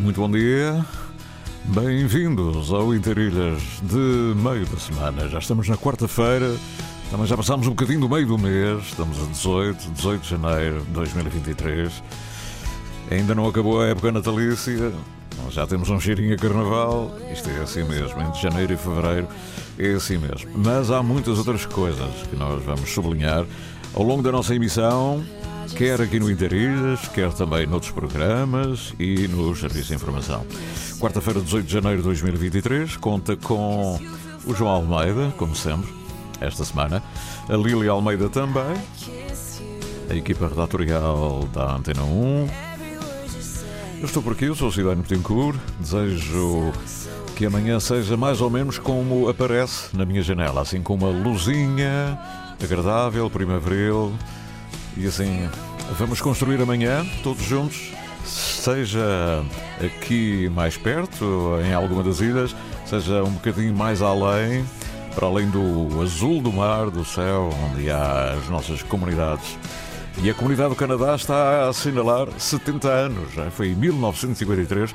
Muito bom dia. Bem-vindos ao Interilhas de meio da semana. Já estamos na quarta-feira, também já passámos um bocadinho do meio do mês, estamos a 18, 18 de janeiro de 2023. Ainda não acabou a época natalícia, já temos um cheirinho a carnaval, isto é assim mesmo, entre janeiro e fevereiro é assim mesmo. Mas há muitas outras coisas que nós vamos sublinhar ao longo da nossa emissão quer aqui no Interilhas, quer também noutros programas e nos serviços de informação. Quarta-feira, 18 de janeiro de 2023, conta com o João Almeida, como sempre, esta semana, a Lília Almeida também, a equipa redatorial da Antena 1. Eu estou por aqui, eu sou o Cidane Betancourt, desejo que amanhã seja mais ou menos como aparece na minha janela, assim com uma luzinha agradável, primaveril e assim, vamos construir amanhã, todos juntos, seja aqui mais perto, em alguma das ilhas, seja um bocadinho mais além, para além do azul do mar, do céu, onde há as nossas comunidades. E a comunidade do Canadá está a assinalar 70 anos. Já foi em 1953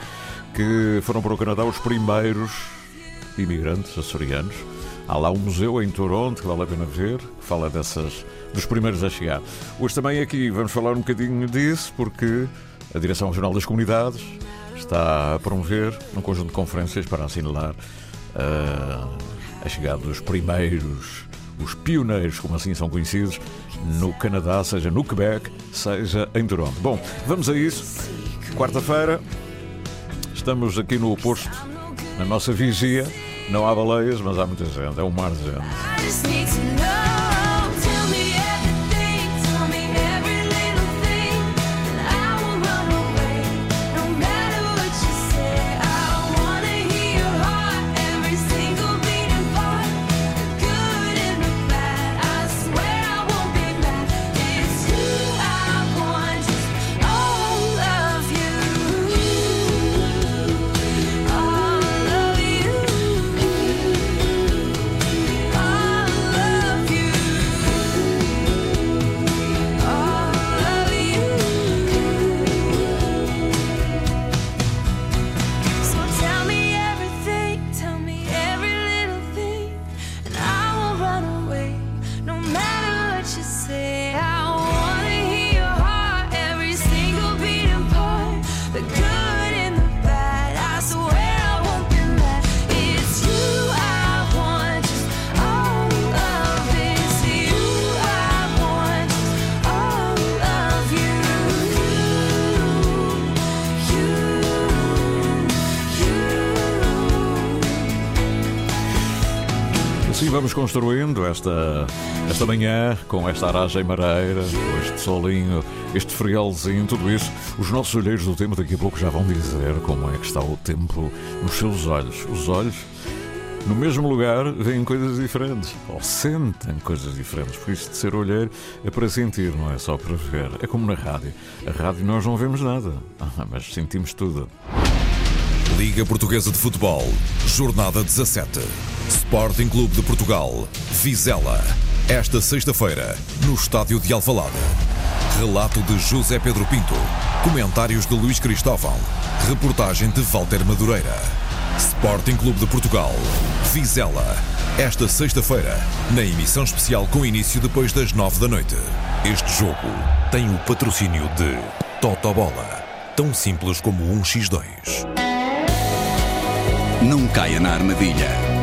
que foram para o Canadá os primeiros imigrantes açorianos. Há lá um museu em Toronto que vale a pena ver, que fala dessas dos primeiros a chegar. Hoje também aqui vamos falar um bocadinho disso, porque a Direção Regional das Comunidades está a promover um conjunto de conferências para assinalar uh, a chegada dos primeiros, os pioneiros, como assim são conhecidos, no Canadá, seja no Quebec, seja em Toronto. Bom, vamos a isso. Quarta-feira, estamos aqui no oposto, na nossa vigia. Não há baleias, mas há muita gente, é um mar de gente. Construindo esta, esta manhã com esta aragem mareira, este solinho, este friolzinho, tudo isso. Os nossos olheiros do tempo daqui a pouco já vão dizer como é que está o tempo nos seus olhos. Os olhos, no mesmo lugar, veem coisas diferentes, ou sentem coisas diferentes. Por isso, de ser olheiro é para sentir, não é só para ver. É como na rádio. A rádio nós não vemos nada, mas sentimos tudo. Liga Portuguesa de Futebol, Jornada 17. Sporting Clube de Portugal, Vizela. Esta sexta-feira, no estádio de Alvalade. Relato de José Pedro Pinto. Comentários de Luís Cristóvão. Reportagem de Walter Madureira. Sporting Clube de Portugal, Vizela. Esta sexta-feira, na emissão especial com início depois das nove da noite. Este jogo tem o patrocínio de Totobola. Tão simples como um X2. Não caia na armadilha.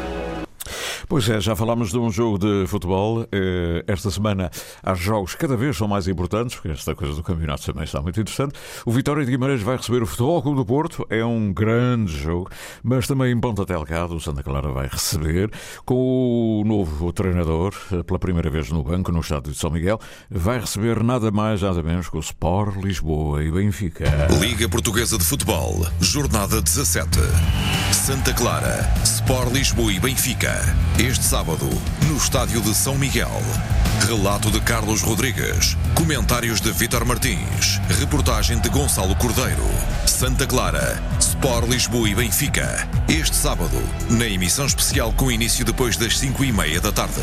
Pois é, já falámos de um jogo de futebol. Eh, esta semana há jogos cada vez são mais importantes, porque esta coisa do campeonato também está muito interessante. O Vitória de Guimarães vai receber o Futebol Clube do Porto, é um grande jogo, mas também em Ponta Delgado o Santa Clara vai receber com o novo treinador, eh, pela primeira vez no banco, no estádio de São Miguel, vai receber nada mais, nada menos que o Sport Lisboa e Benfica. Liga Portuguesa de Futebol, Jornada 17. Santa Clara, Sport Lisboa e Benfica. Este sábado, no estádio de São Miguel. Relato de Carlos Rodrigues. Comentários de Vítor Martins. Reportagem de Gonçalo Cordeiro. Santa Clara, Sport Lisboa e Benfica. Este sábado, na emissão especial com início depois das 5 e meia da tarde.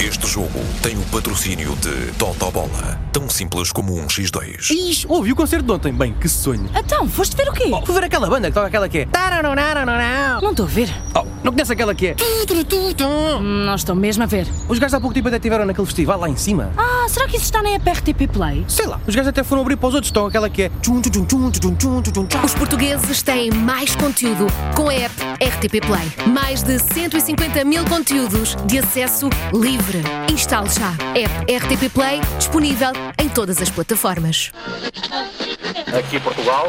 Este jogo tem o patrocínio de Totobola. Tão simples como um X2. Ixi, ouvi o concerto de ontem. Bem, que sonho. Então, foste ver o quê? Oh, fui ver aquela banda que toca aquela que é. Não estou a ver. Oh, não conhece aquela que é. Hum, Não estou mesmo a ver. Os gajos há pouco tempo até estiveram naquele festival lá em cima. Ah, será que isso está na app RTP Play? Sei lá, os gajos até foram abrir para os outros. Estão aquela que é. Os portugueses têm mais conteúdo com a app RTP Play. Mais de 150 mil conteúdos de acesso livre. Instale já. App RTP Play disponível em todas as plataformas. Aqui Portugal.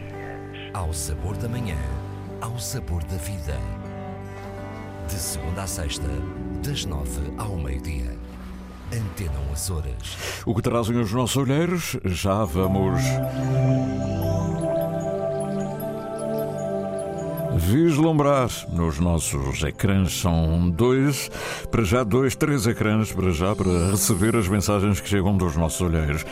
Ao sabor da manhã. Ao sabor da vida. De segunda a sexta, das nove ao meio-dia. Antena 1 Açores. O que trazem os nossos olheiros? Já vamos. Vislumbrar nos nossos ecrãs são dois, para já dois, três ecrãs para já para receber as mensagens que chegam dos nossos olheiros.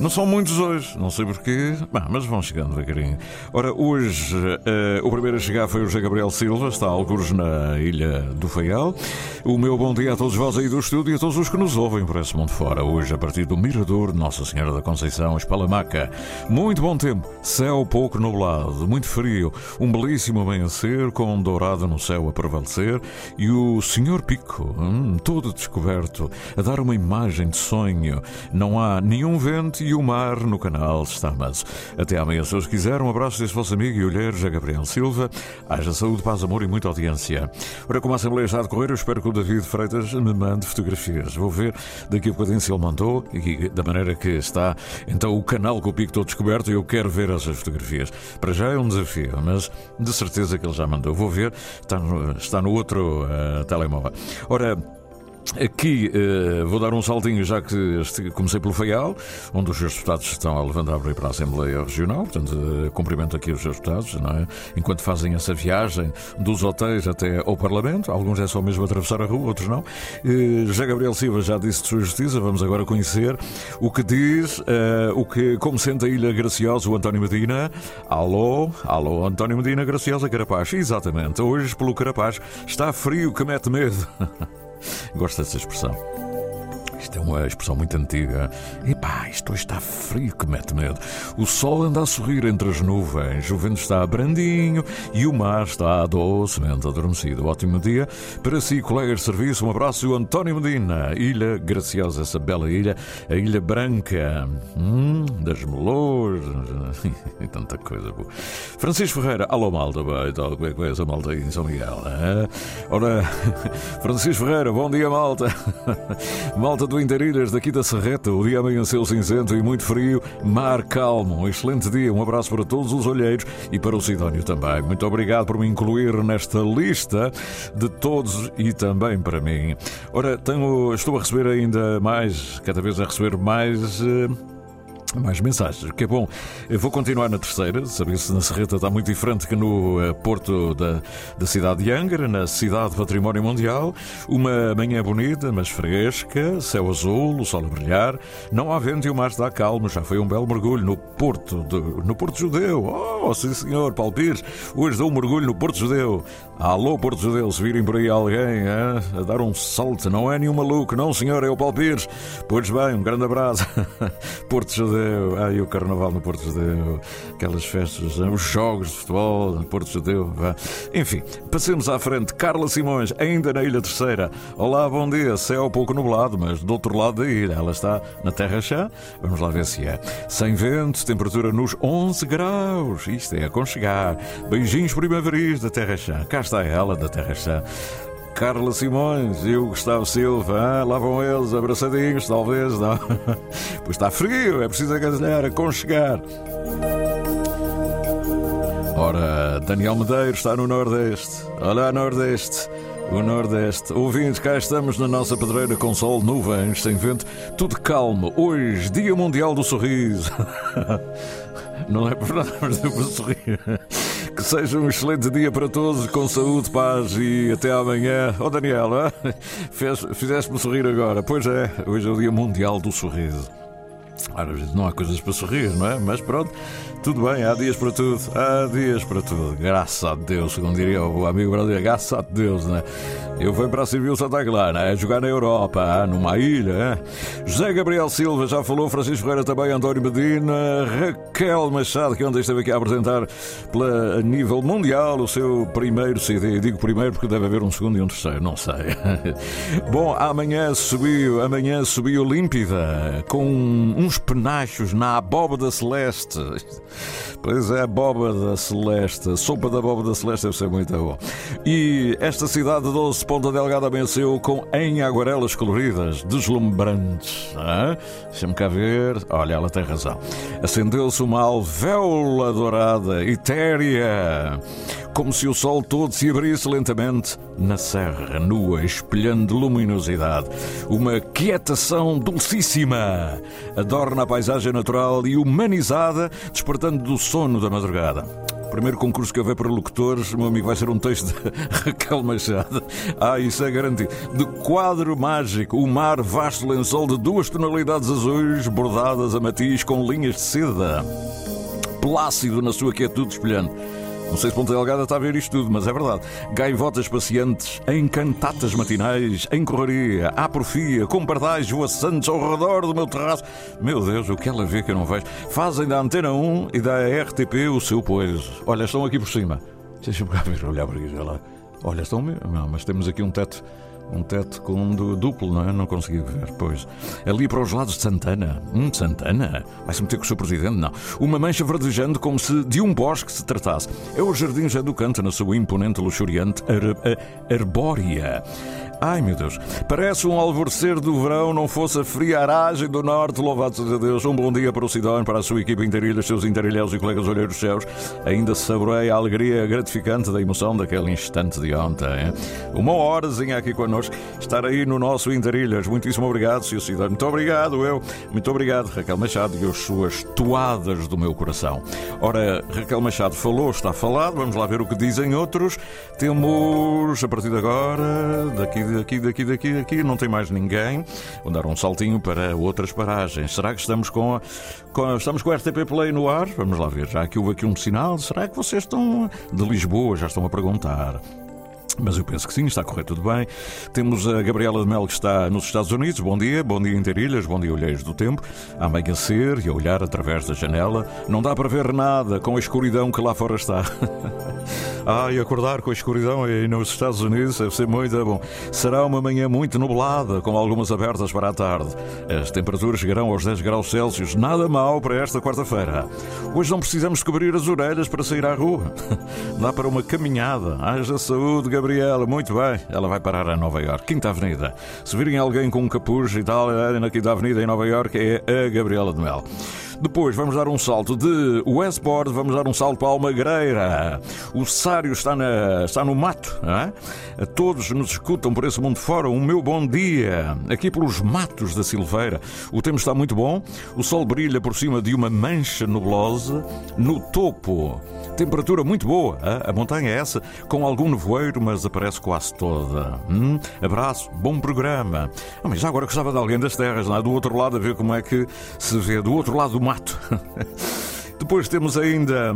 Não são muitos hoje, não sei porquê, mas vão chegando devagarinho. Ora, hoje eh, o primeiro a chegar foi o José Gabriel Silva, está a algures na Ilha do Faial. O meu bom dia a todos vós aí do estúdio e a todos os que nos ouvem por esse mundo fora. Hoje, a partir do Mirador de Nossa Senhora da Conceição, Espalamaca. Muito bom tempo, céu pouco nublado, muito frio, um belíssimo amanhecer com um dourado no céu a prevalecer e o Senhor Pico, hum, todo descoberto, a dar uma imagem de sonho. Não há nenhum vento e o mar no canal está manso. Até amanhã, se os quiser, um abraço desse vosso amigo e olheiro, José Gabriel Silva. Haja saúde, paz, amor e muita audiência. Ora, como a Assembleia está a decorrer, eu espero que o David Freitas me mande fotografias. Vou ver daqui a bocadinho se ele mandou e da maneira que está. Então, o canal com o pico todo descoberto, eu quero ver essas fotografias. Para já é um desafio, mas de certeza que ele já mandou. Vou ver, está no, está no outro uh, telemóvel. Ora. Aqui uh, vou dar um saltinho, já que este, comecei pelo Faial, onde os seus deputados estão a levantar para para a Assembleia Regional. Portanto, uh, cumprimento aqui os seus deputados, não é? enquanto fazem essa viagem dos hotéis até ao Parlamento. Alguns é só mesmo atravessar a rua, outros não. Uh, José Gabriel Silva já disse de sua justiça. Vamos agora conhecer o que diz, o que, como sente a Ilha Graciosa, o António Medina. Alô, alô, António Medina, Graciosa, Carapaz. Exatamente, hoje pelo Carapaz está frio que mete medo. Gosto dessa expressão. Isto é uma expressão muito antiga. Epá, isto hoje está frio que mete medo. O sol anda a sorrir entre as nuvens, o vento está brandinho e o mar está docemente adormecido. Ótimo dia para si, colegas de serviço. Um abraço, o António Medina, Ilha Graciosa, essa bela ilha, a Ilha Branca, hum, das melores e tanta coisa boa. Francisco Ferreira, alô malta, bem, tal, como é que vai malta aí em São Miguel? É? Ora, Francisco Ferreira, bom dia malta. Malta do Interilhas, daqui da Serreta, o dia amanheceu cinzento e muito frio, mar calmo. Um excelente dia, um abraço para todos os olheiros e para o Sidónio também. Muito obrigado por me incluir nesta lista de todos e também para mim. Ora, tenho, estou a receber ainda mais, cada vez a receber mais. Uh, Mais mensagens, que é bom. Eu vou continuar na terceira, saber se na Serreta está muito diferente que no uh, porto da, da cidade de Angra, na cidade Património Mundial. Uma manhã bonita, mas fresca, céu azul, o sol a brilhar. Não há vento e o mar está calmo. Já foi um belo mergulho no Porto, de, no Porto Judeu. Oh, sim senhor, Paulo Pires. Hoje dou um mergulho no Porto Judeu. Alô, Porto Judeu, se virem por aí alguém a dar um salto, não é nenhum maluco, não senhor, é o Paulo Pires. Pois bem, um grande abraço. Porto Judeu. Judeu, ai, o Carnaval no Porto Judeu, aquelas festas, os jogos de futebol no Porto Judeu. Enfim, passemos à frente. Carla Simões, ainda na Ilha Terceira. Olá, bom dia. Céu pouco nublado, mas do outro lado da ilha. Ela está na Terra Chá. Vamos lá ver se é. Sem vento, temperatura nos 11 graus. Isto é aconchegar. Beijinhos primaveris da Terra Chá. Cá está ela da Terra Chá. Carla Simões e o Gustavo Silva, ah, lá vão eles, abraçadinhos, talvez, não? Pois está frio, é preciso agasalhar, aconchegar. Ora, Daniel Medeiros está no Nordeste. Olá, Nordeste. O Nordeste. Ouvintes, cá estamos na nossa pedreira com sol, nuvens, sem vento, tudo calmo. Hoje, Dia Mundial do Sorriso. Não é por nada, mas deu para sorrir. Seja um excelente dia para todos, com saúde, paz e até amanhã. Oh Daniel, fizeste-me sorrir agora. Pois é, hoje é o Dia Mundial do Sorriso. Às não há coisas para sorrir, não é? Mas pronto, tudo bem, há dias para tudo, há dias para tudo. Graças a Deus, como diria o amigo brasileiro, graças a Deus, né? Eu venho para a Civil Santa Clara, é jogar na Europa, numa ilha. José Gabriel Silva já falou, Francisco Ferreira também, António Medina, Raquel Machado, que ontem esteve aqui a apresentar pela, a nível mundial o seu primeiro CD. Digo primeiro porque deve haver um segundo e um terceiro, não sei. Bom, amanhã subiu, amanhã subiu límpida, com penachos na abóbada celeste. Pois é, abóbada celeste, sopa da abóbada celeste deve ser muito bom. E esta cidade doce Ponta Delgada venceu com em aguarelas coloridas, deslumbrantes. Deixa-me cá ver. Olha, ela tem razão. Acendeu-se uma alvéola dourada, etérea, como se o sol todo se abrisse lentamente na serra nua, espelhando luminosidade. Uma quietação dulcíssima adorna a paisagem natural e humanizada, despertando do sono da madrugada primeiro concurso que houver para locutores, meu amigo, vai ser um texto de Raquel Machado. Ah, isso é garantido. De quadro mágico, o mar vasto lençol de duas tonalidades azuis bordadas a matiz com linhas de seda. Plácido na sua quietude espelhante. Não sei se Ponta Delgada está a ver isto tudo, mas é verdade. Gaivotas pacientes, em cantatas matinais, em correria, atrofia, com pardais voaçantes ao redor do meu terraço. Meu Deus, o que ela vê que eu não vejo. Fazem da Antena 1 e da RTP o seu pois. Olha, estão aqui por cima. Deixa-me cá ver, olhar para aqui. Olha, olha estão mesmo. Não, mas temos aqui um teto um teto com duplo, não é? Não consegui ver, pois. Ali para os lados de Santana. Hum, Santana? Vai-se meter com o seu presidente? Não. Uma mancha verdejando como se de um bosque se tratasse. É o Jardim Canto na sua imponente luxuriante ar arbórea. Ai meu Deus, parece um alvorecer do verão, não fosse a friaragem do norte, louvado seja Deus. Um bom dia para o Sidónio, para a sua equipa interilha, seus interilhéus e colegas olheiros céus. Ainda saborei a alegria gratificante da emoção daquele instante de ontem. Uma horazinha aqui connosco, estar aí no nosso Interilhas. Muitíssimo obrigado, Sr. Sidónio. Muito obrigado, eu. Muito obrigado, Raquel Machado, e as suas toadas do meu coração. Ora, Raquel Machado falou, está falado, vamos lá ver o que dizem outros. Temos, a partir de agora, daqui daqui, daqui, daqui, daqui, não tem mais ninguém. Vou dar um saltinho para outras paragens. Será que estamos com, a, com estamos com a RTP Play no ar? Vamos lá ver. Já que houve aqui um sinal, será que vocês estão de Lisboa? Já estão a perguntar. Mas eu penso que sim, está a correr tudo bem. Temos a Gabriela de Mel que está nos Estados Unidos. Bom dia, bom dia Interilhas, bom dia Olheiros do Tempo. A amanhecer e a olhar através da janela. Não dá para ver nada com a escuridão que lá fora está. ah, e acordar com a escuridão aí nos Estados Unidos deve ser muito bom. Será uma manhã muito nublada, com algumas abertas para a tarde. As temperaturas chegarão aos 10 graus Celsius. Nada mal para esta quarta-feira. Hoje não precisamos cobrir as orelhas para sair à rua. dá para uma caminhada. Haja saúde, Gabriela. Muito bem. Ela vai parar a Nova York, Quinta Avenida. Se virem alguém com um capuz e tal, na Quinta Avenida em Nova York, é a Gabriela de Mel. Depois vamos dar um salto de Westport, vamos dar um salto para Almagreira. O Sário está, na, está no mato, é? Todos nos escutam por esse mundo fora. O meu bom dia, aqui pelos matos da Silveira. O tempo está muito bom, o sol brilha por cima de uma mancha nublosa. No topo, temperatura muito boa. A montanha é essa, com algum nevoeiro, mas aparece quase toda. Hum? Abraço, bom programa. Ah, mas já agora gostava de alguém das terras, lá do outro lado, a ver como é que se vê, do outro lado do mato. Depois temos ainda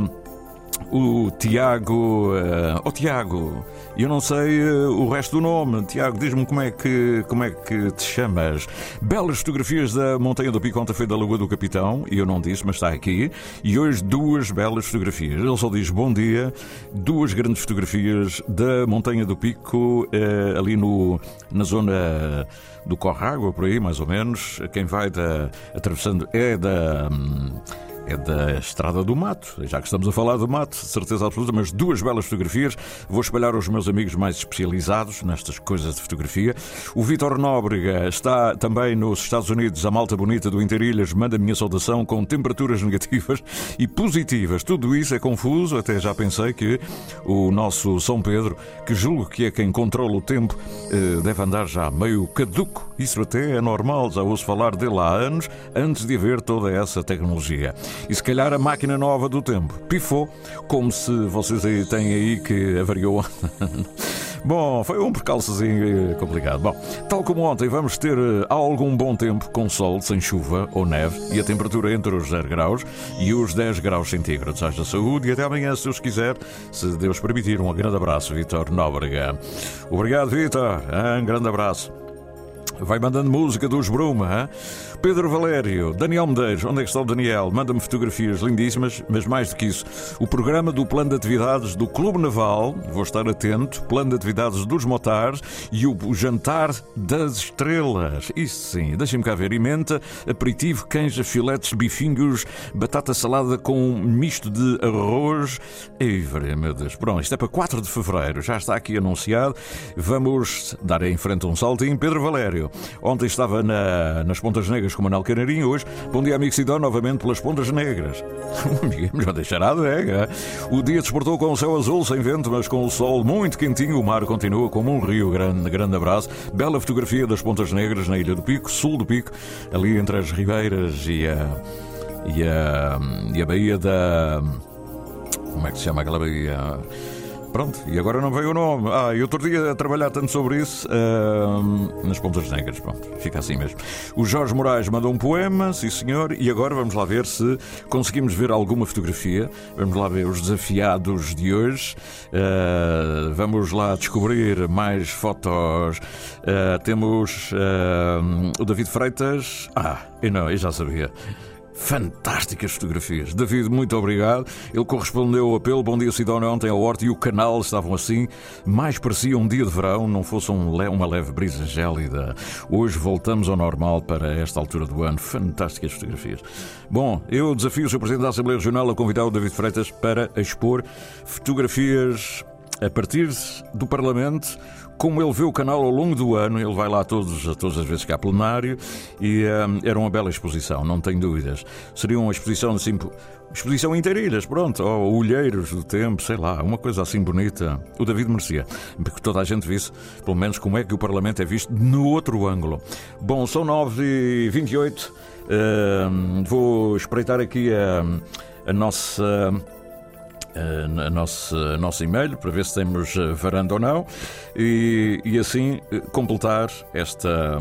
o Tiago. Uh, oh, Tiago, eu não sei uh, o resto do nome. Tiago, diz-me como, é que, como é que te chamas. Belas fotografias da Montanha do Pico ontem foi da Lagoa do Capitão, e eu não disse, mas está aqui. E hoje duas belas fotografias. Ele só diz bom dia, duas grandes fotografias da Montanha do Pico, uh, ali no, na zona do Corrágua, por aí, mais ou menos. Quem vai da, atravessando é da. Hum, é da Estrada do Mato. Já que estamos a falar do mato, certeza absoluta, mas duas belas fotografias. Vou espalhar aos meus amigos mais especializados nestas coisas de fotografia. O Vitor Nóbrega está também nos Estados Unidos. A malta bonita do Interilhas manda a minha saudação com temperaturas negativas e positivas. Tudo isso é confuso. Até já pensei que o nosso São Pedro, que julgo que é quem controla o tempo, eh, deve andar já meio caduco. Isso até é normal, já ouço falar dele há anos, antes de haver toda essa tecnologia. E se calhar a máquina nova do tempo pifou, como se vocês aí têm aí que avariou. Bom, foi um percalçozinho complicado. Bom, tal como ontem, vamos ter eh, algum bom tempo com sol, sem chuva ou neve e a temperatura entre os 0 graus e os 10 graus centígrados. Haja saúde e até amanhã, se Deus quiser, se Deus permitir. Um grande abraço, Vitor Nóbrega. Obrigado, Vitor. Um grande abraço. Vai mandando música dos Bruma. Hein? Pedro Valério, Daniel Medeiros, onde é que está o Daniel? Manda-me fotografias lindíssimas, mas mais do que isso, o programa do plano de atividades do Clube Naval, vou estar atento, plano de atividades dos motares e o, o jantar das estrelas. Isso sim, deixem-me cá ver. Ementa, aperitivo, canja, filetes, bifinhos, batata salada com misto de arroz. Ei, meu Deus. Pronto, isto é para 4 de fevereiro, já está aqui anunciado. Vamos dar em frente um saltinho. Pedro Valério, ontem estava na, nas Pontas Negras com Manuel Canarinho. Hoje, bom dia, amigo Sidão, novamente pelas Pontas Negras. Já deixará de é. O dia desportou com o céu azul, sem vento, mas com o sol muito quentinho. O mar continua como um rio. Grande, grande abraço. Bela fotografia das Pontas Negras na Ilha do Pico, sul do Pico, ali entre as ribeiras e a, e a, e a Baía da. Como é que se chama aquela baía? Pronto, e agora não veio o nome. Ah, e outro dia a trabalhar tanto sobre isso uh, nas Pontas Negras. Pronto, fica assim mesmo. O Jorge Moraes mandou um poema, sim senhor, e agora vamos lá ver se conseguimos ver alguma fotografia. Vamos lá ver os desafiados de hoje. Uh, vamos lá descobrir mais fotos. Uh, temos o David Freitas. Ah, eu não, eu já sabia. Fantásticas fotografias. David, muito obrigado. Ele correspondeu ao apelo. Bom dia, Sidónia. Ontem a horta e o canal estavam assim. Mais parecia um dia de verão, não fosse um le uma leve brisa gélida. Hoje voltamos ao normal para esta altura do ano. Fantásticas fotografias. Bom, eu desafio o Sr. Presidente da Assembleia Regional a convidar o David Freitas para expor fotografias a partir do Parlamento como ele vê o canal ao longo do ano, ele vai lá todos, todas as vezes que há plenário e um, era uma bela exposição, não tenho dúvidas. Seria uma exposição assim, exposição inteirilhas, pronto, ou olheiros do tempo, sei lá, uma coisa assim bonita. O David merecia, que toda a gente visse, pelo menos, como é que o Parlamento é visto no outro ângulo. Bom, são 9h28, uh, vou espreitar aqui a, a nossa eh, nosso, a nosso e-mail para ver se temos eh, varanda ou não e, e assim eh, completar esta,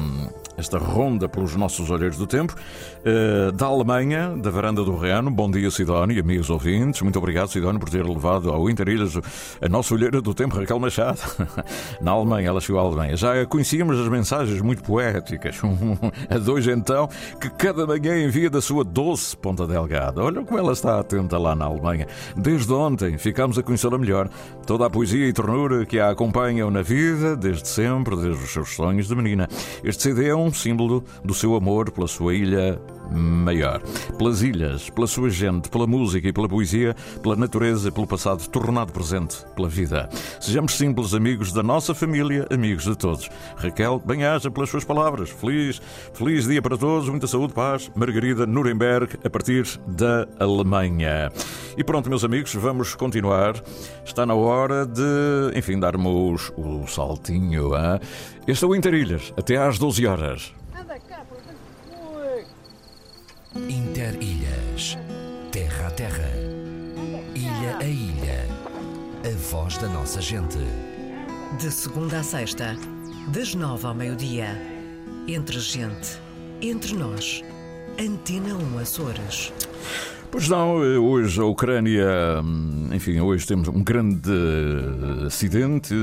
esta ronda pelos nossos olheiros do tempo. Uh, da Alemanha, da varanda do Reano. Bom dia, Sidónio amigos ouvintes. Muito obrigado, Sidónio, por ter levado ao Interilhas a nossa olheira do tempo, Raquel Machado. Na Alemanha, ela chegou à Alemanha. Já conhecíamos as mensagens muito poéticas. a dois, então, que cada manhã envia da sua doce Ponta Delgada. Olha como ela está atenta lá na Alemanha. Desde ontem ficamos a conhecê-la melhor. Toda a poesia e ternura que a acompanham na vida, desde sempre, desde os seus sonhos de menina. Este CD é um símbolo do seu amor pela sua ilha maior. Pelas ilhas, pela sua gente, pela música e pela poesia, pela natureza pelo passado tornado presente pela vida. Sejamos simples amigos da nossa família, amigos de todos. Raquel, bem-aja pelas suas palavras. Feliz, feliz dia para todos, muita saúde, paz. Margarida Nuremberg, a partir da Alemanha. E pronto, meus amigos, vamos continuar. Está na hora de, enfim, darmos o saltinho. Hein? Este é o Interilhas, até às 12 horas. Interilhas, terra a terra, ilha a ilha, a voz da nossa gente. De segunda a sexta, das nove ao meio-dia. Entre gente, entre nós. Antena 1 Açores. Pois não, eh, hoje a Ucrânia, hum, enfim, hoje temos um grande acidente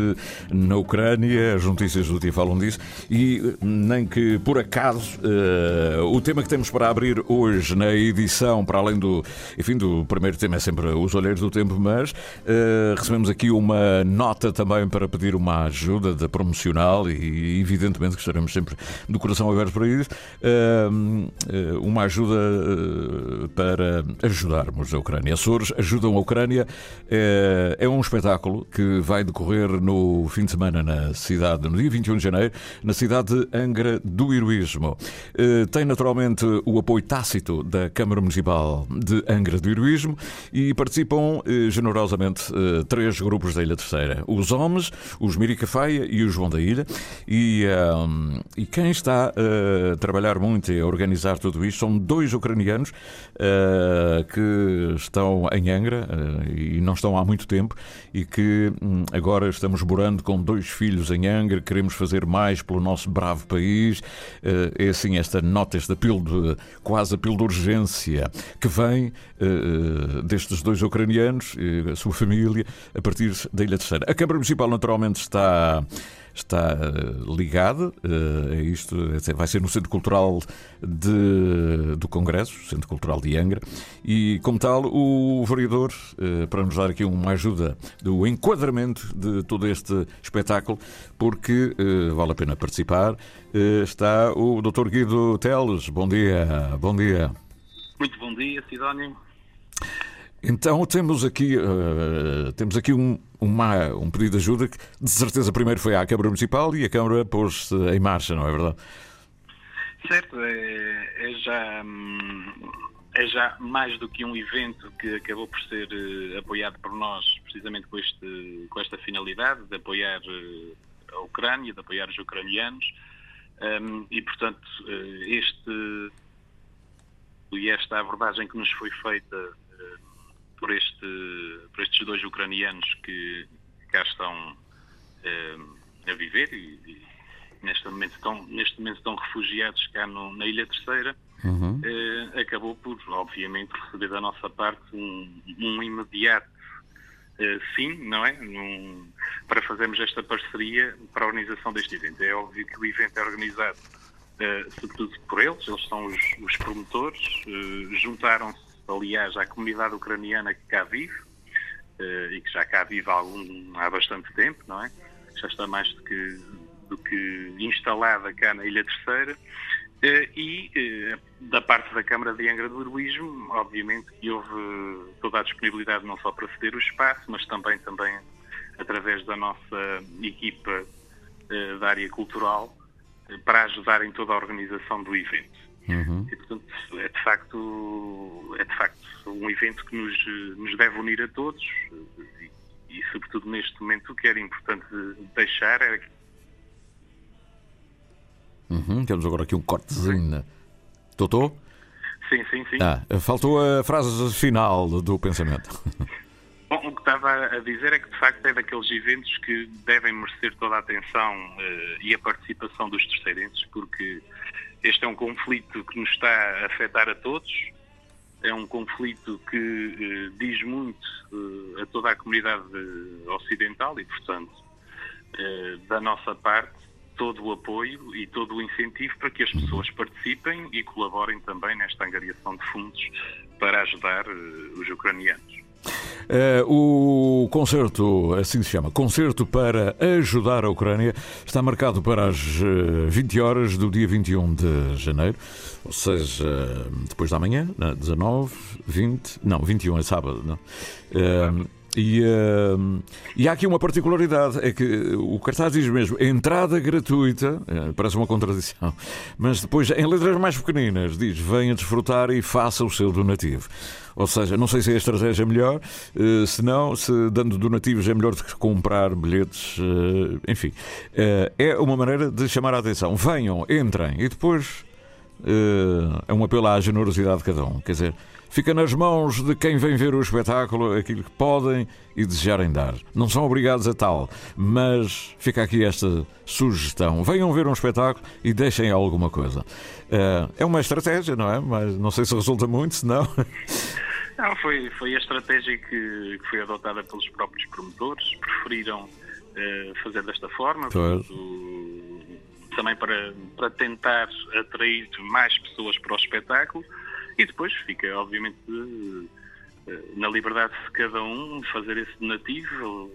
na Ucrânia, as notícias do dia falam disso, e eh, nem que por acaso uh, o tema que temos para abrir hoje na edição, para além do, enfim, do primeiro tema é sempre os olheiros do tempo, mas uh, recebemos aqui uma nota também para pedir uma ajuda da promocional e evidentemente que estaremos sempre do coração aberto para isso, uh, uma ajuda para ajudarmos a Ucrânia. Açores ajudam a Ucrânia. É, é, um espetáculo que vai decorrer no fim de semana na cidade, no dia 21 de janeiro, na cidade de Angra do Heroísmo. É, tem naturalmente o apoio tácito da Câmara Municipal de Angra do Heroísmo e participam é, generosamente três grupos da Ilha Terceira: os Homens, os Miricafaia e o João da Ilha. E, um, e quem está a trabalhar muito e a organizar tudo isto são dois ucranianos. Que estão em Angra e não estão há muito tempo e que hum, agora estamos morando com dois filhos em Angra, queremos fazer mais pelo nosso bravo país. É assim esta nota, este apelo de, quase apelo de urgência que vem destes dois ucranianos, a sua família, a partir da Ilha Terceira. A Câmara Municipal naturalmente está está eh, ligada eh, a isto. Vai ser no Centro Cultural de, do Congresso, Centro Cultural de Angra, e como tal, o vereador, eh, para nos dar aqui uma ajuda do enquadramento de todo este espetáculo, porque vale a pena participar, está o Dr. Guido Teles. Bom dia, bom dia. Muito bom dia, Sidónio. Então temos aqui, uh, temos aqui um, uma, um pedido de ajuda que de certeza primeiro foi à Câmara Municipal e a Câmara pôs-se em marcha, não é verdade? Certo, é, é, já, hum, é já mais do que um evento que acabou por ser uh, apoiado por nós precisamente com, este, com esta finalidade de apoiar uh, a Ucrânia, de apoiar os ucranianos um, e portanto este e esta abordagem que nos foi feita por, este, por estes dois ucranianos que cá estão eh, a viver e, e, neste, momento estão, neste momento estão refugiados cá no, na Ilha Terceira, uhum. eh, acabou por, obviamente, receber da nossa parte um, um imediato eh, sim, não é? Num, para fazermos esta parceria para a organização deste evento. É óbvio que o evento é organizado Uh, sobretudo por eles, eles são os, os promotores, juntaram-se aliás, à comunidade ucraniana que cá vive, uh, e que já cá vive há, algum, há bastante tempo, não é? Já está mais do que, do que instalada cá na Ilha Terceira. Uh, e uh, da parte da Câmara de Angra do Heroísmo, obviamente que houve toda a disponibilidade não só para ceder o espaço, mas também, também através da nossa equipa da área cultural, para ajudar em toda a organização do evento. Uhum. E, portanto, é de facto, é de facto um evento que nos, nos deve unir a todos e, e, sobretudo neste momento, o que era importante deixar era que. Uhum. Temos agora aqui um cortezinho. Né? Totó? Sim, sim, sim. Ah, faltou a frase final do pensamento. Bom, o que estava a dizer é que, de facto, é daqueles eventos que devem merecer toda a atenção uh, e a participação dos terceirenses, porque este é um conflito que nos está a afetar a todos, é um conflito que eh, diz muito eh, a toda a comunidade ocidental e, portanto, eh, da nossa parte, todo o apoio e todo o incentivo para que as pessoas participem e colaborem também nesta angariação de fundos para ajudar os ucranianos. Uh, o concerto, assim se chama, Concerto para Ajudar a Ucrânia, está marcado para as 20 horas do dia 21 de janeiro, ou seja, depois da manhã, 19, 20, não, 21 é sábado, não? Uh, e, uh, e há aqui uma particularidade: é que o cartaz diz mesmo entrada gratuita, uh, parece uma contradição, mas depois em letras mais pequeninas diz venha desfrutar e faça o seu donativo. Ou seja, não sei se é a estratégia melhor, uh, se não, se dando donativos é melhor do que comprar bilhetes, uh, enfim. é uma maneira de chamar a atenção. Venham, entrem e depois é um apelo à generosidade de cada um. Quer dizer Fica nas mãos de quem vem ver o espetáculo aquilo que podem e desejarem dar. Não são obrigados a tal, mas fica aqui esta sugestão. Venham ver um espetáculo e deixem alguma coisa. Eh, é uma estratégia, não é? Mas não sei se resulta muito, se não. Não, foi, foi a estratégia que, que foi adotada pelos próprios promotores. Preferiram uh, fazer desta forma. também para, para tentar atrair mais pessoas para o espetáculo e depois fica, obviamente, eh, na liberdade de cada um fazer esse donativo.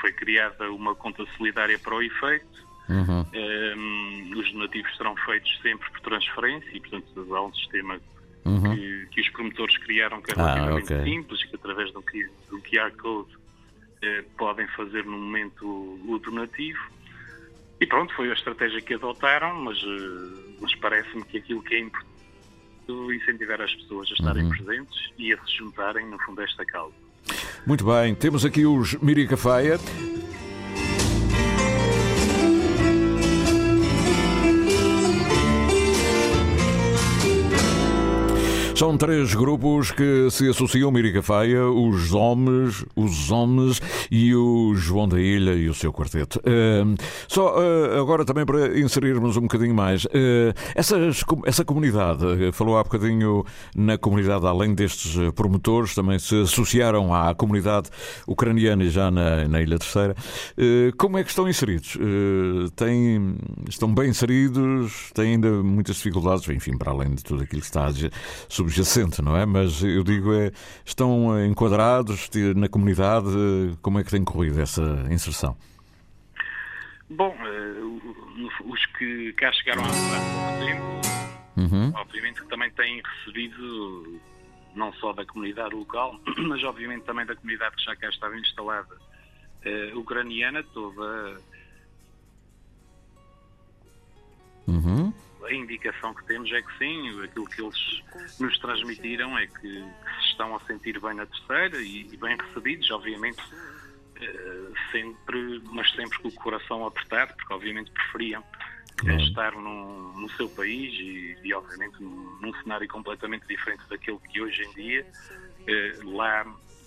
Foi criada uma conta solidária para o efeito. Uhum. Um, ehm, os donativos serão feitos sempre por transferência e, portanto, há um sistema uhum. que, que, os promotores criaram que é ah, relativamente ah, okay. simples, que através do, do QR Code eh, podem fazer no momento o, o, donativo. E pronto, foi a estratégia que adotaram, mas, eh, mas parece-me que aquilo que é importante incentivar as pessoas a estarem uhum. presentes e a se juntarem, no fundo, a esta causa. Muito bem, temos aqui os Mirica Faia. São três grupos que se associam Mirica Faia, os Homens, os Homens e o João da Ilha e o seu quarteto. Uh, só uh, agora também para inserirmos um bocadinho mais, uh, essas, essa comunidade, falou há bocadinho na comunidade, além destes promotores, também se associaram à comunidade ucraniana já na, na Ilha Terceira. como é que estão inseridos? têm, estão bem inseridos? Têm ainda muitas dificuldades, enfim, para além de tudo aquilo que está subjacente, não é? Mas eu digo, é, estão enquadrados na comunidade? Como é que tem corrido essa inserção? Bom, uh, os que cá chegaram há pouco tempo, uhum. obviamente que também têm recebido, não só da comunidade local, mas obviamente também da comunidade que já cá estava instalada, uh, ucraniana, toda. Uhum a indicação que temos é que sim, aquilo que eles nos transmitiram é que, se estão a sentir bem na terceira e, e bem recebidos, obviamente, uh, sempre, mas sempre com o coração apertado, porque obviamente preferiam claro. estar no, no, seu país e, e obviamente num, num, cenário completamente diferente daquele que hoje em dia uh, lá,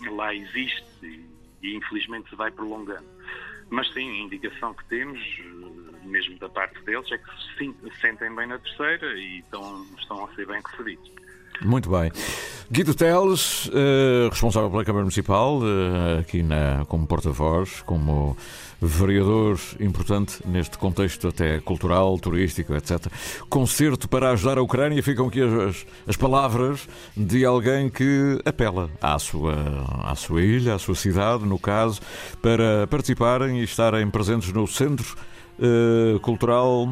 lá existe e, e infelizmente se vai prolongando. Mas sim, a indicação que temos mesmo da parte deles, é que se sentem bem na terceira e estão, estão a ser bem recebidos. Muito bem. Guido Teles, uh, responsável pela Câmara Municipal, uh, aqui na, como porta-voz, como vereador importante neste contexto até cultural, turístico, etc. Concerto para ajudar a Ucrânia, ficam aqui as, as palavras de alguém que apela à sua, à sua ilha, à sua cidade, no caso, para participarem e estarem presentes no centro uh, cultural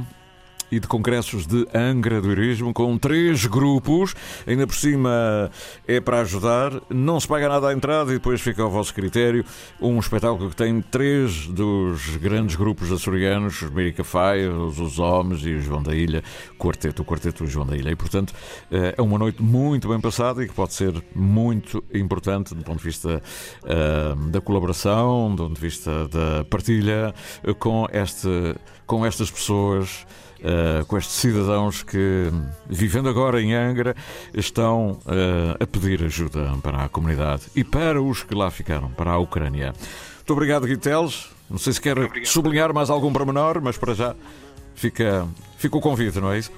e de congressos de Angra do Irismo, com três grupos. Ainda por cima é para ajudar. Não se paga nada à entrada e depois fica ao vosso critério. Um espetáculo que tem três dos grandes grupos açorianos, os Mirica Faia, os Homens e o João da Ilha, quarteto, o quarteto João da Ilha. E, portanto, eh, é uma noite muito bem passada e que pode ser muito importante do ponto de vista uh, da colaboração, do ponto de vista da partilha com, este, com estas pessoas uh, com estes cidadãos que, vivendo agora em Angra, estão uh, a pedir ajuda para a comunidade e para os que lá ficaram, para a Ucrânia. Muito obrigado, Guiteles. Não sei se quer obrigado. sublinhar mais algum pormenor, mas para já fica, fica o convite, não é isso?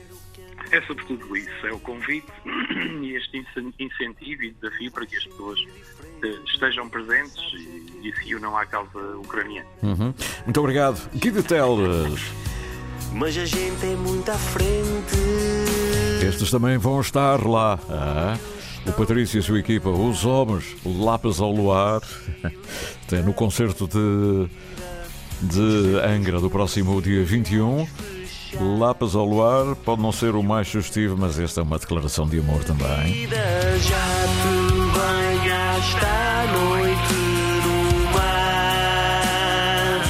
É sobretudo isso, é o convite e este incentivo e desafio para que as pessoas estejam presentes e, e se unam à causa ucraniana. Uhum. Muito obrigado. Guido Teles mas a gente é muito à frente. Estes também vão estar lá. Ah. o Patrício e a sua equipa, os homens, o Lápis ao Luar, tem no concerto de, de Angra do próximo dia 21. Lápis ao Luar pode não ser o mais sugestivo, mas esta é uma declaração de amor também. Já à noite no mar.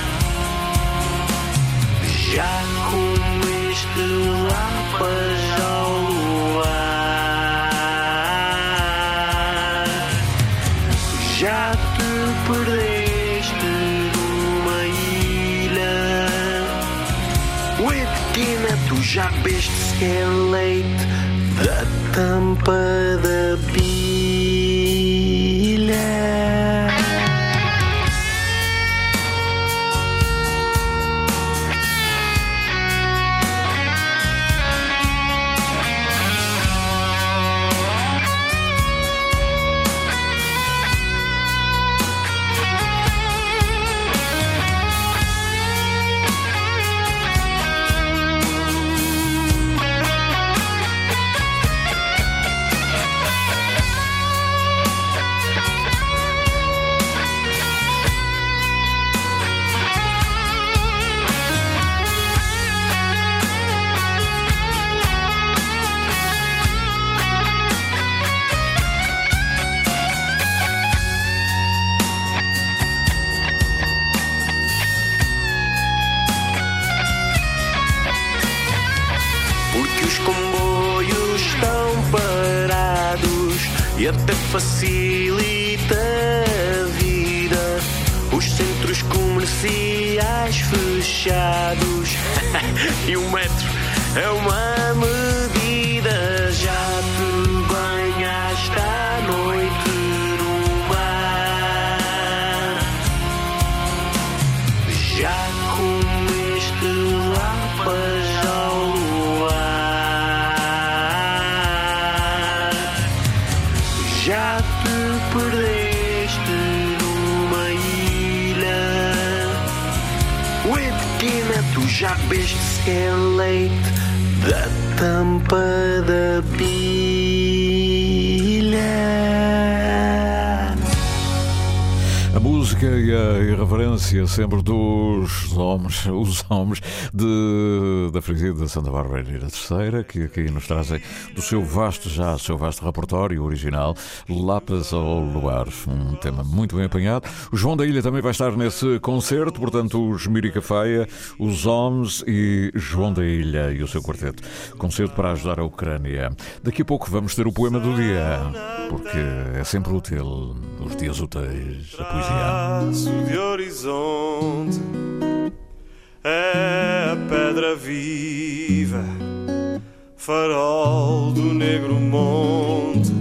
Já comeste lapas ao luar. Já te perdeste numa ilha. Uetina, tu já beste sequer leite da tampa da bilha. Já beste sequer leite da tampa da bilha. A música e a irreverência sempre dos homens, os homens de, da de Santa Bárbara Terceira, que aqui nos trazem do seu vasto, já seu vasto repertório original, Lápis ao Luar, um tema muito bem apanhado. O João da Ilha também vai estar nesse concerto, portanto, os Mirica Faia, os homens e João da Ilha e o seu quarteto. Concerto para ajudar a Ucrânia. Daqui a pouco vamos ter o poema do dia, porque é sempre útil nos dias úteis a poesia. De horizonte é a pedra viva, farol do negro monte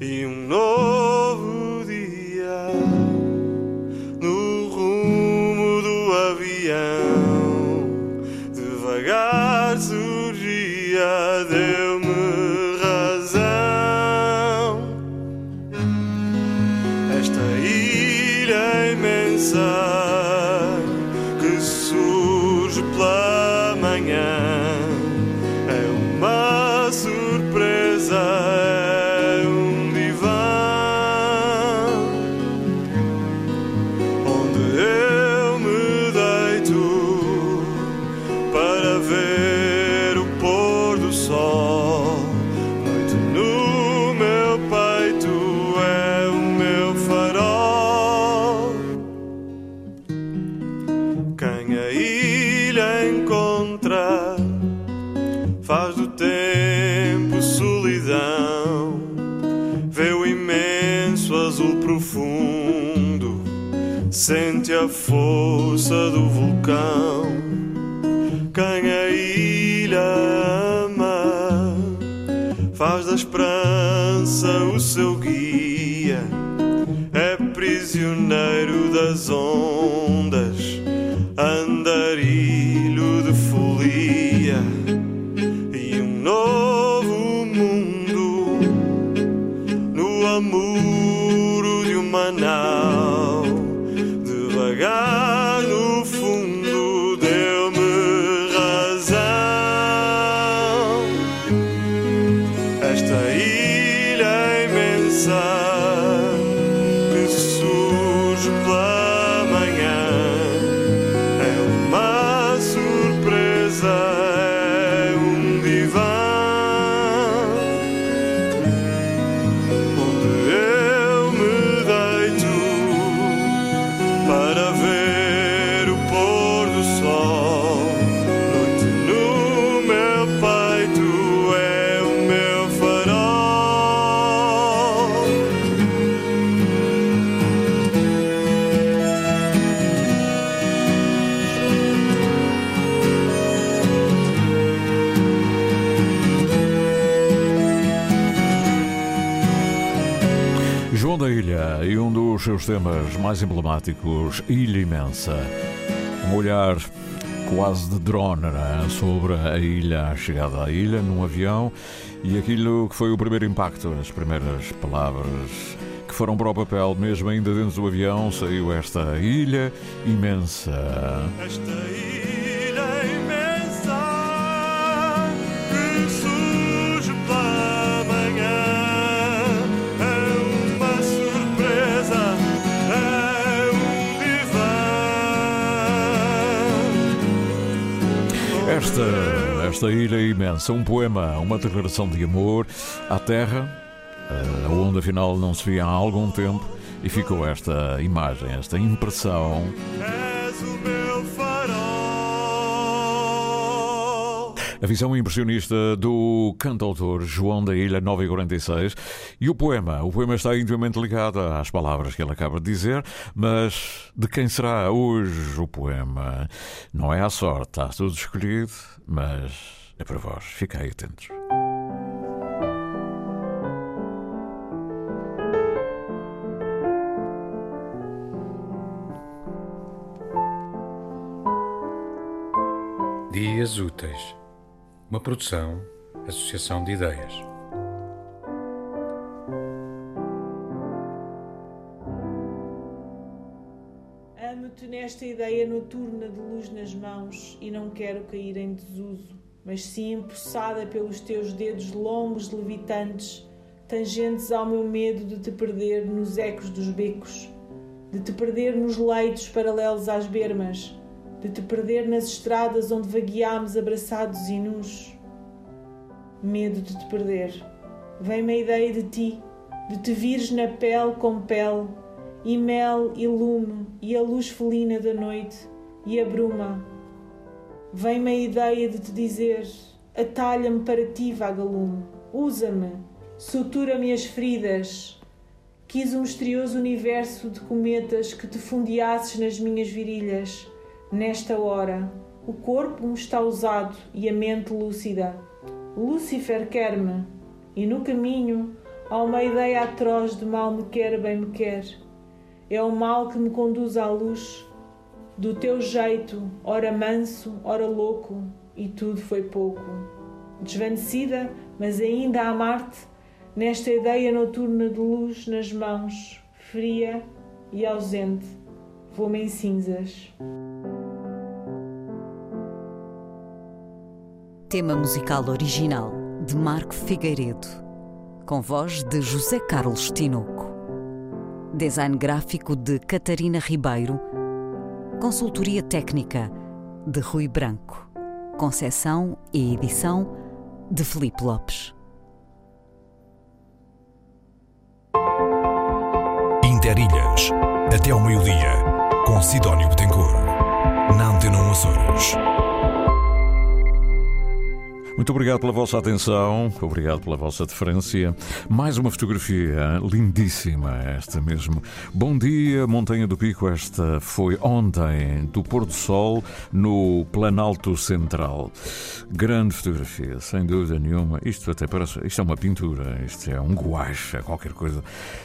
e um novo dia no rumo do avião. Devagar surgia, deu-me razão. Esta ilha imensa que surge pela manhã força do vulcão. Seus temas mais emblemáticos, Ilha Imensa. Um olhar quase de drone né? sobre a ilha, a chegada à ilha num avião e aquilo que foi o primeiro impacto, as primeiras palavras que foram para o papel, mesmo ainda dentro do avião, saiu esta ilha imensa. Esta Esta ilha imensa, um poema, uma declaração de amor à terra, a onda final não se via há algum tempo e ficou esta imagem, esta impressão. A visão impressionista do cantautor João da Ilha 946 e o poema. O poema está intimamente ligado às palavras que ele acaba de dizer, mas de quem será hoje o poema? Não é à sorte, está tudo escolhido, mas é para vós. Fiquem atentos. Dias Úteis, uma produção, associação de ideias. Amo-te nesta ideia noturna de luz nas mãos e não quero cair em desuso, mas sim empossada pelos teus dedos longos levitantes, tangentes ao meu medo de te perder nos ecos dos becos, de te perder nos leitos paralelos às bermas de te perder nas estradas onde vagueámos abraçados e nus. Medo de te perder. Vem-me a ideia de ti, de te vires na pele com pele, e mel e lume, e a luz felina da noite, e a bruma. Vem-me a ideia de te dizer: atalha-me para ti, vagalume, usa-me, sutura-me as feridas. Quis um misterioso universo de cometas que te fundeasses nas minhas virilhas Nesta hora, o corpo está usado e a mente lúcida. Lúcifer quer-me, e no caminho há uma ideia atroz de mal me quer, bem me quer. É o mal que me conduz à luz, do teu jeito, ora manso, ora louco, e tudo foi pouco. Desvanecida, mas ainda a amar-te, nesta ideia noturna de luz nas mãos, fria e ausente, vou-me em cinzas. Tema musical original de Marco Figueiredo, com voz de José Carlos Tinoco. Design gráfico de Catarina Ribeiro. Consultoria técnica de Rui Branco. Concessão e edição de Felipe Lopes. Interilhas, até ao meio-dia, com Sidónio Betancourt, Antena 1 Açores. Muito obrigado pela vossa atenção, obrigado pela vossa deferência. Mais uma fotografia lindíssima, esta mesmo. Bom dia, Montanha do Pico. Esta foi ontem, do pôr do sol, no Planalto Central. Grande fotografia, sem dúvida nenhuma. Isto até parece. Isto é uma pintura, isto é um guache, é qualquer coisa.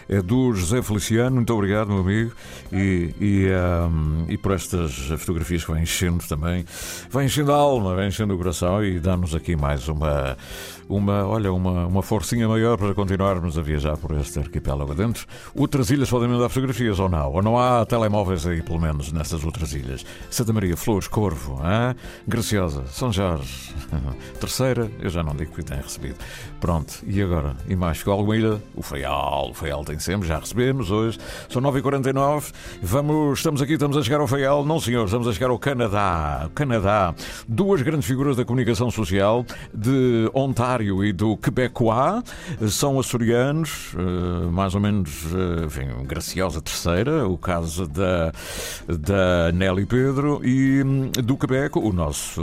É do José Feliciano, muito obrigado, meu amigo. E, e, um, e por estas fotografias que vão enchendo também, vai enchendo a alma, vai enchendo o coração e dá-nos aqui mais uma, uma, olha, uma, uma forcinha maior para continuarmos a viajar por este arquipélago adentro. Outras ilhas podem mandar fotografias ou não? Ou não há telemóveis aí, pelo menos, nessas outras ilhas? Santa Maria, Flores, Corvo, hein? Graciosa, São Jorge. Terceira, eu já não digo que tenho recebido. Pronto, e agora? E mais? Ficou alguma ilha? O Faial, o Faial tem sempre, já recebemos hoje. São 9h49. Vamos, estamos aqui, estamos a chegar ao Faial. Não, senhor, estamos a chegar ao Canadá. Canadá. Duas grandes figuras da comunicação social de Ontário e do Quebecois. São açorianos, mais ou menos, enfim, Graciosa Terceira, o caso da, da Nelly Pedro, e do Quebec, o nosso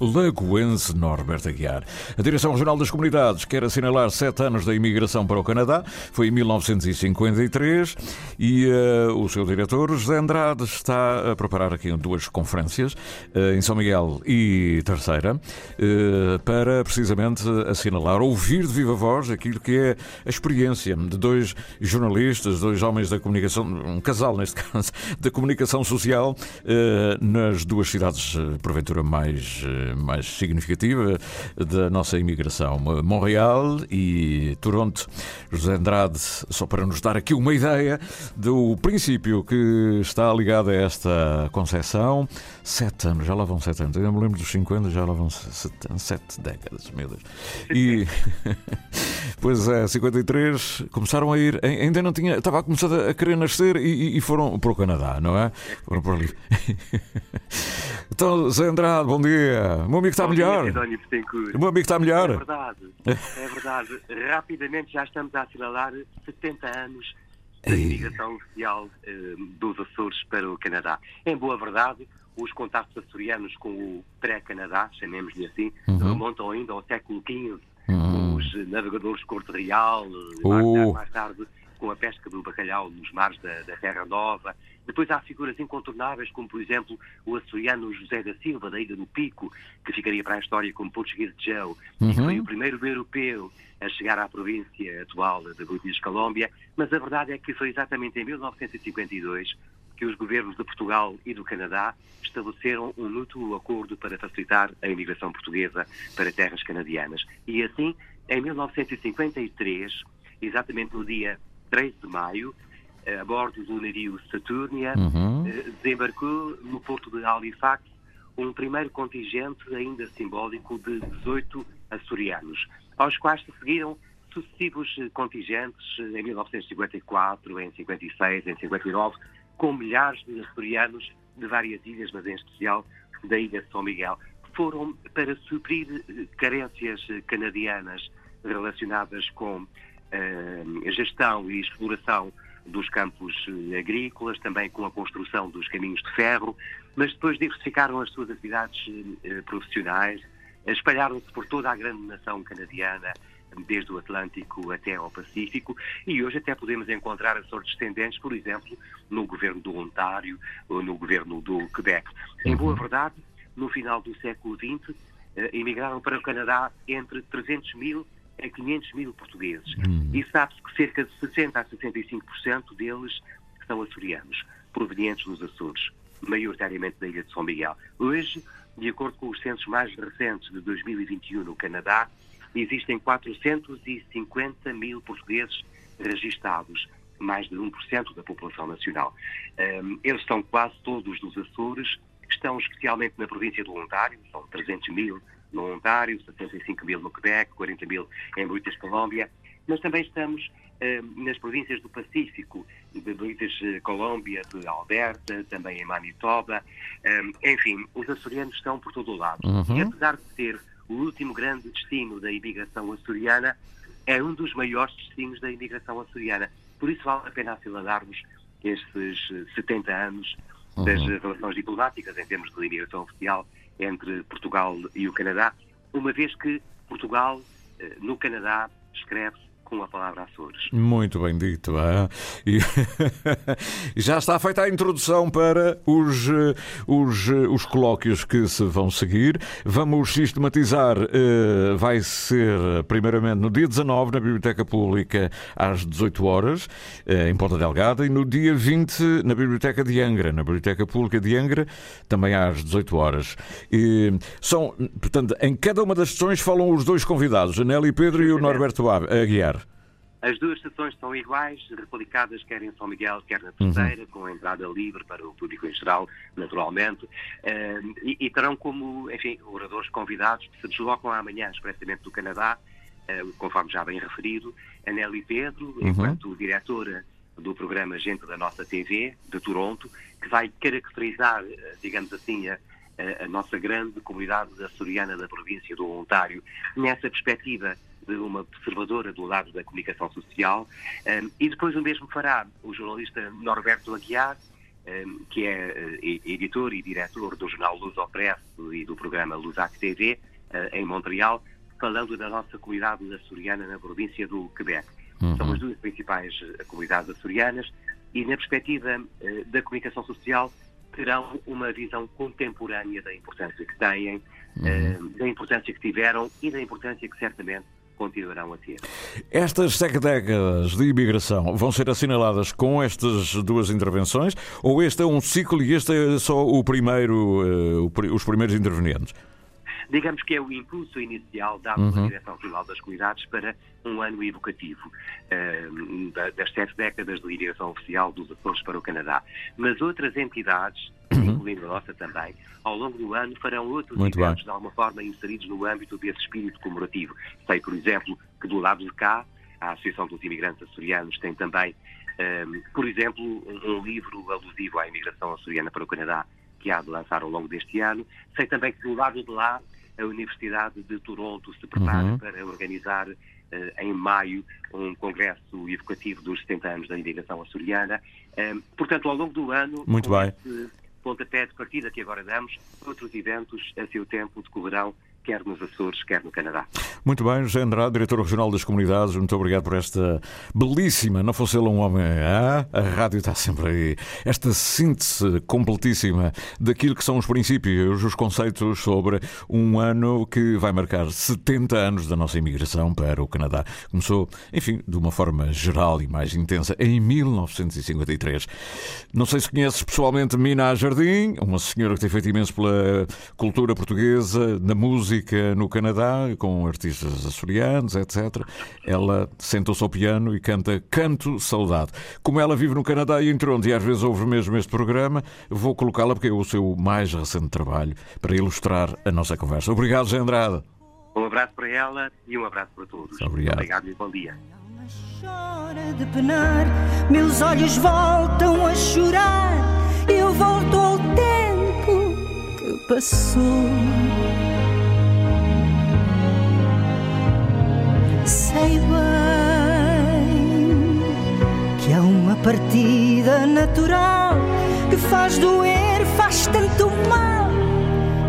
lagoense Norbert Aguiar. A Direção Regional das Comunidades quer assinalar sete anos da imigração para o Canadá, foi em 1953, e uh, o seu diretor, José Andrade, está a preparar aqui duas conferências, uh, em São Miguel e Terceira, uh, para precisamente assinalar, ouvir de viva voz aquilo que é a experiência de dois jornalistas, dois homens da comunicação, um casal neste caso, da comunicação social, eh, nas duas cidades, eh, porventura, mais, eh, mais significativa da nossa imigração, Montreal e Toronto. José Andrade, só para nos dar aqui uma ideia do princípio que está ligado a esta concepção, sete anos, já lá vão sete anos, eu me lembro dos 50, já lá vão sete, sete décadas, meu Deus. E, pois é, 53, começaram a ir, ainda não tinha, estava a começar a querer nascer e, e foram para o Canadá, não é? Foram para ali. Então, Zé Andrade, bom dia. O meu amigo está bom melhor. Dia, o meu amigo está melhor. É verdade, é verdade. Rapidamente já estamos a assinalar 70 anos da imigração oficial eh, dos Açores para o Canadá. Em boa verdade, os contatos açorianos com o pré-Canadá, chamemos-lhe assim, Uhum. remontam ainda ao século XV. Os navegadores de Corte Real, Oh. mais, tarde, com a pesca do bacalhau nos mares da, da Terra Nova. Depois há figuras incontornáveis, como por exemplo o açoriano José da Silva, da Ilha do Pico, que ficaria para a história como português de Joe, e Uhum. foi o primeiro europeu a chegar à província atual da British Colômbia. Mas a verdade é que foi exatamente em 1952 que os governos de Portugal e do Canadá estabeleceram um mútuo acordo para facilitar a imigração portuguesa para terras canadianas. E assim, em 1953, exatamente no dia 3 de maio, eh, a bordo do navio Saturnia, Uhum. eh, desembarcou no porto de Halifax um primeiro contingente ainda simbólico de 18 açorianos, aos quais se seguiram sucessivos contingentes eh, em 1954, em 56, em 59, com milhares de açorianos de várias ilhas, mas em especial da ilha de São Miguel. Foram para suprir eh, carências eh, canadianas relacionadas com eh, a gestão e exploração dos campos agrícolas, também com a construção dos caminhos de ferro, mas depois diversificaram as suas atividades profissionais, espalharam-se por toda a grande nação canadiana, desde o Atlântico até ao Pacífico, e hoje até podemos encontrar as suas descendentes, por exemplo, no governo do Ontário ou no governo do Quebec. Em boa verdade, no final do século XX, eh, emigraram para o Canadá entre 300 mil a 500 mil portugueses. E sabe-se que cerca de 60% a 65% deles são açorianos, provenientes dos Açores, maioritariamente da ilha de São Miguel. Hoje, de acordo com os censos mais recentes de 2021 no Canadá, existem 450 mil portugueses registados, mais de 1% da população nacional. Um, eles são quase todos dos Açores, estão especialmente na província do Ontário, são 300 mil no Ontário, 75 mil no Quebec, 40 mil em British Colômbia, mas também estamos um, nas províncias do Pacífico, de British Colômbia, de Alberta, também em Manitoba. Um, enfim, os açorianos estão por todo o lado. Uhum. E apesar de ser o último grande destino da imigração açoriana, é um dos maiores destinos da imigração açoriana. Por isso vale a pena assinalarmos estes eh, 70 anos das Uhum. relações diplomáticas em termos de imigração oficial entre Portugal e o Canadá, uma vez que Portugal, eh, no Canadá, escreve-se com a palavra Açores. Muito bem dito. ah. E já está feita a introdução para os, eh, os, eh, os colóquios que se vão seguir. Vamos sistematizar. eh, Vai ser, primeiramente, no dia 19, na Biblioteca Pública, às 18 horas, em Ponta Delgada, e no dia 20, na Biblioteca de Angra, na Biblioteca Pública de Angra, também às 18 horas. E são, portanto, em cada uma das sessões falam os dois convidados, a Nelly Pedro e o Norberto Aguiar. As duas estações são iguais, replicadas quer em São Miguel, quer na Uhum. terceira, com entrada livre para o público em geral, naturalmente, Eh, e, e terão como, enfim, oradores convidados que se deslocam amanhã expressamente do Canadá, eh, conforme já bem referido, a Nelly Pedro, Uhum. enquanto diretora do programa Gente da Nossa TV, de Toronto, que vai caracterizar, eh, digamos assim, a- a nossa grande comunidade açoriana da província do Ontário, nessa perspectiva de uma observadora do lado da comunicação social. Um, e depois o mesmo fará o jornalista Norberto Aguiar, um, que é eh, editor e diretor do jornal Luz ao e do programa Lusac TV, eh, em Montreal, falando da nossa comunidade açoriana na província do Quebec. Uhum. São as duas principais eh, comunidades açorianas e na perspectiva eh, da comunicação social terão uma visão contemporânea da importância que têm, Uhum. eh, da importância que tiveram e da importância que certamente continuarão a ter. Estas sete décadas de imigração vão ser assinaladas com estas duas intervenções ou este é um ciclo e este é só o primeiro, eh, os primeiros intervenientes? Digamos que é o impulso inicial dado pela Uhum. Direção-Geral das Comunidades para um ano evocativo da- das sete décadas de ligação oficial dos Açores para o Canadá. Mas outras entidades, incluindo a nossa também, ao longo do ano farão outros Uhum. Muito eventos bem. de alguma forma inseridos no âmbito desse espírito comemorativo. Sei, por exemplo, que do lado de cá, a Associação dos Imigrantes Açorianos tem também, eh, por exemplo, um, um livro alusivo à imigração açoriana para o Canadá que há de lançar ao longo deste ano. Sei também que do lado de lá, a Universidade de Toronto se prepara Uhum. para organizar eh, em maio um congresso evocativo dos 70 anos da imigração açoriana. Eh, portanto, ao longo do ano, Muito bem. este pontapé de partida que agora damos, outros eventos a seu tempo decorrerão, quer nos Açores, quer no Canadá. Muito bem, José Andrade, diretor regional das comunidades, muito obrigado por esta belíssima, não fosse ele um homem, ah, a rádio está sempre aí, esta síntese completíssima daquilo que são os princípios, os conceitos sobre um ano que vai marcar 70 anos da nossa imigração para o Canadá. Começou, enfim, de uma forma geral e mais intensa em 1953. Não sei se conheces pessoalmente Mina Jardim, uma senhora que tem feito imenso pela cultura portuguesa, na música no Canadá, com artistas açorianos, etc. Ela sentou-se ao piano e canta Canto Saudade. Como ela vive no Canadá e em Toronto e às vezes ouve mesmo este programa, vou colocá-la porque é o seu mais recente trabalho para ilustrar a nossa conversa. Obrigado, Zé Andrade. Um abraço para ela e um abraço para todos. Obrigado. Obrigado e bom dia. Chora de penar, meus olhos voltam a chorar. Eu volto ao tempo que passou. Sei bem que há uma partida natural que faz doer, faz tanto mal.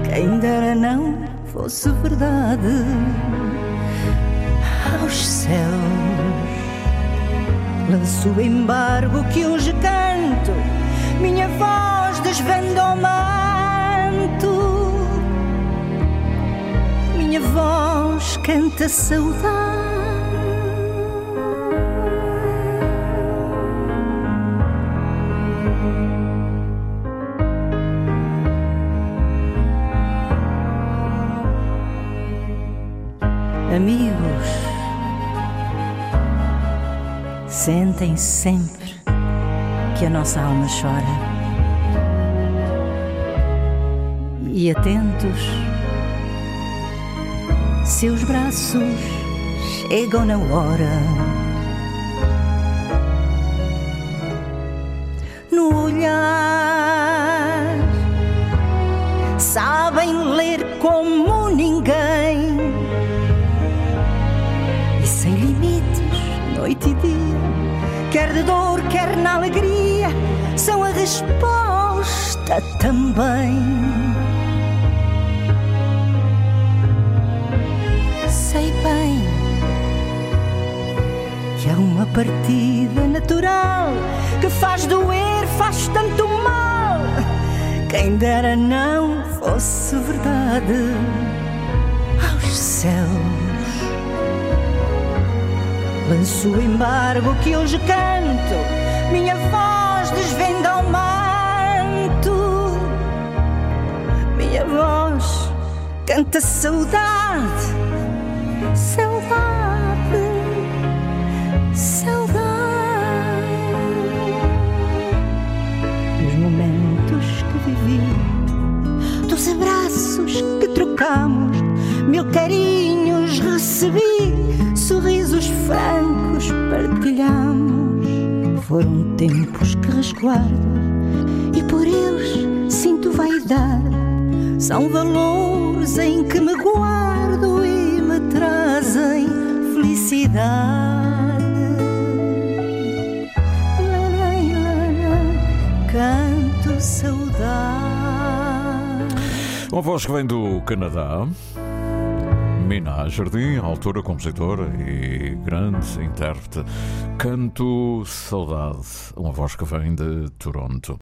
Quem dera não fosse verdade aos céus. Lanço o embargo que hoje canto, minha voz desvenda o manto, minha voz canta saudade. Sentem sempre que a nossa alma chora. E atentos, seus braços chegam na hora. No olhar, quer na alegria, são a resposta também. Sei bem que há uma partida natural que faz doer, faz tanto mal. Quem dera não fosse verdade aos céus. Lanço o embargo que hoje canto, minha voz desvenda o manto, minha voz canta saudade, saudade, saudade. Dos momentos que vivi, dos abraços que trocamos, mil carinhos recebi, sorrisos francos partilhamos. Foram tempos que resguardo e por eles sinto vaidade. São valores em que me guardo e me trazem felicidade. Canto saudade. Uma voz que vem do Canadá. Mina Jardim, autora, compositora e grande intérprete. Canto Saudade, uma voz que vem de Toronto.